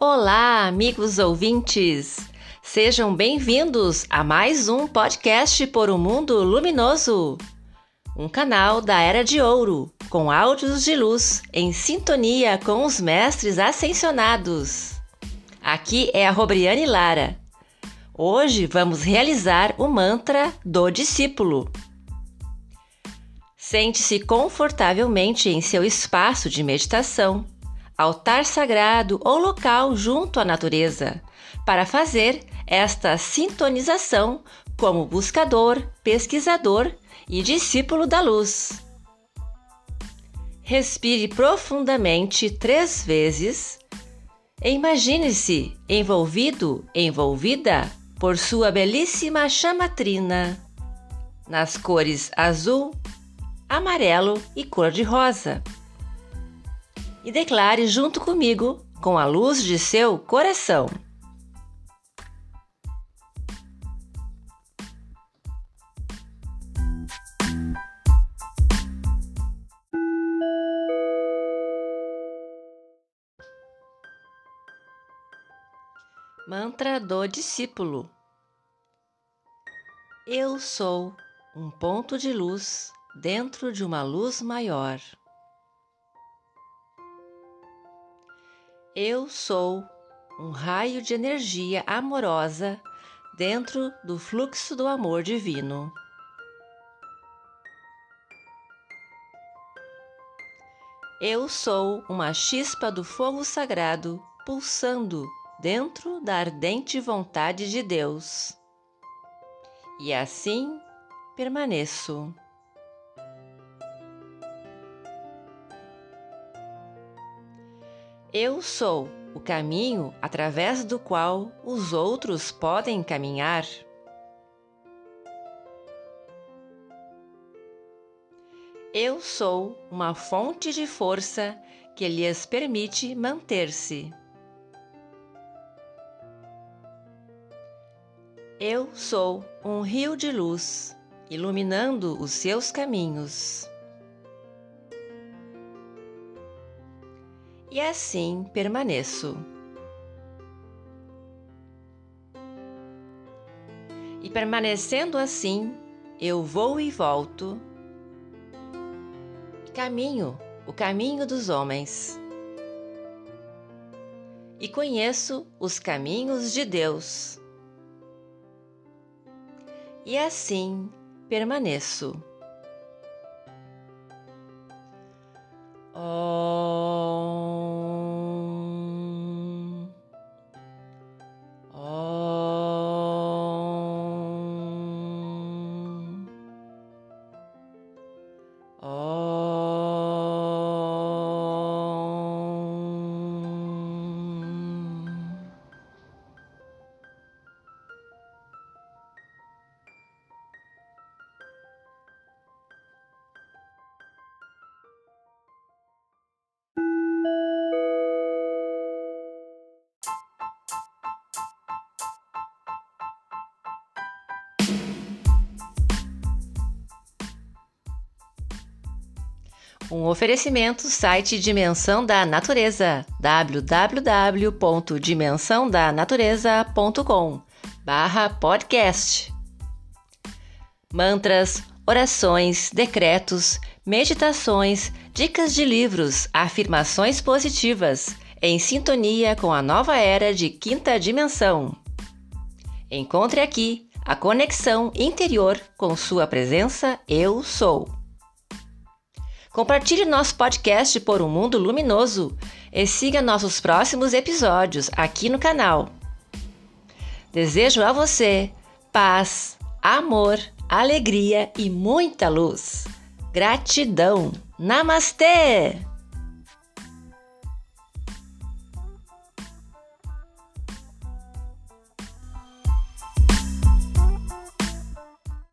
Olá, amigos ouvintes! Sejam bem-vindos a mais um podcast por um mundo luminoso. Um canal da Era de Ouro, com áudios de luz em sintonia com os mestres ascensionados. Aqui é a Robriane Lara. Hoje vamos realizar o mantra do discípulo. Sente-se confortavelmente em seu espaço de meditação, altar sagrado ou local junto à natureza, para fazer esta sintonização como buscador, pesquisador e discípulo da luz. Respire profundamente três vezes. Imagine-se envolvido, envolvida por sua belíssima chamatrina, nas cores azul, amarelo e cor-de-rosa. E declare junto comigo, com a luz de seu coração. Mantra do discípulo. Eu sou um ponto de luz dentro de uma luz maior. Eu sou um raio de energia amorosa dentro do fluxo do amor divino. Eu sou uma chispa do fogo sagrado pulsando dentro da ardente vontade de Deus. E assim permaneço. Eu sou o caminho através do qual os outros podem caminhar. Eu sou uma fonte de força que lhes permite manter-se. Eu sou um rio de luz, iluminando os seus caminhos. E assim permaneço. E permanecendo assim, eu vou e volto. Caminho o caminho dos homens. E conheço os caminhos de Deus e assim permaneço. Um oferecimento site Dimensão da Natureza www.dimensãodanatureza.com barra podcast Mantras, orações, decretos, meditações, dicas de livros, afirmações positivas em sintonia com a nova era de quinta dimensão. Encontre aqui a conexão interior com sua presença Eu Sou. Compartilhe nosso podcast por um mundo luminoso e siga nossos próximos episódios aqui no canal. Desejo a você paz, amor, alegria e muita luz. Gratidão. Namastê!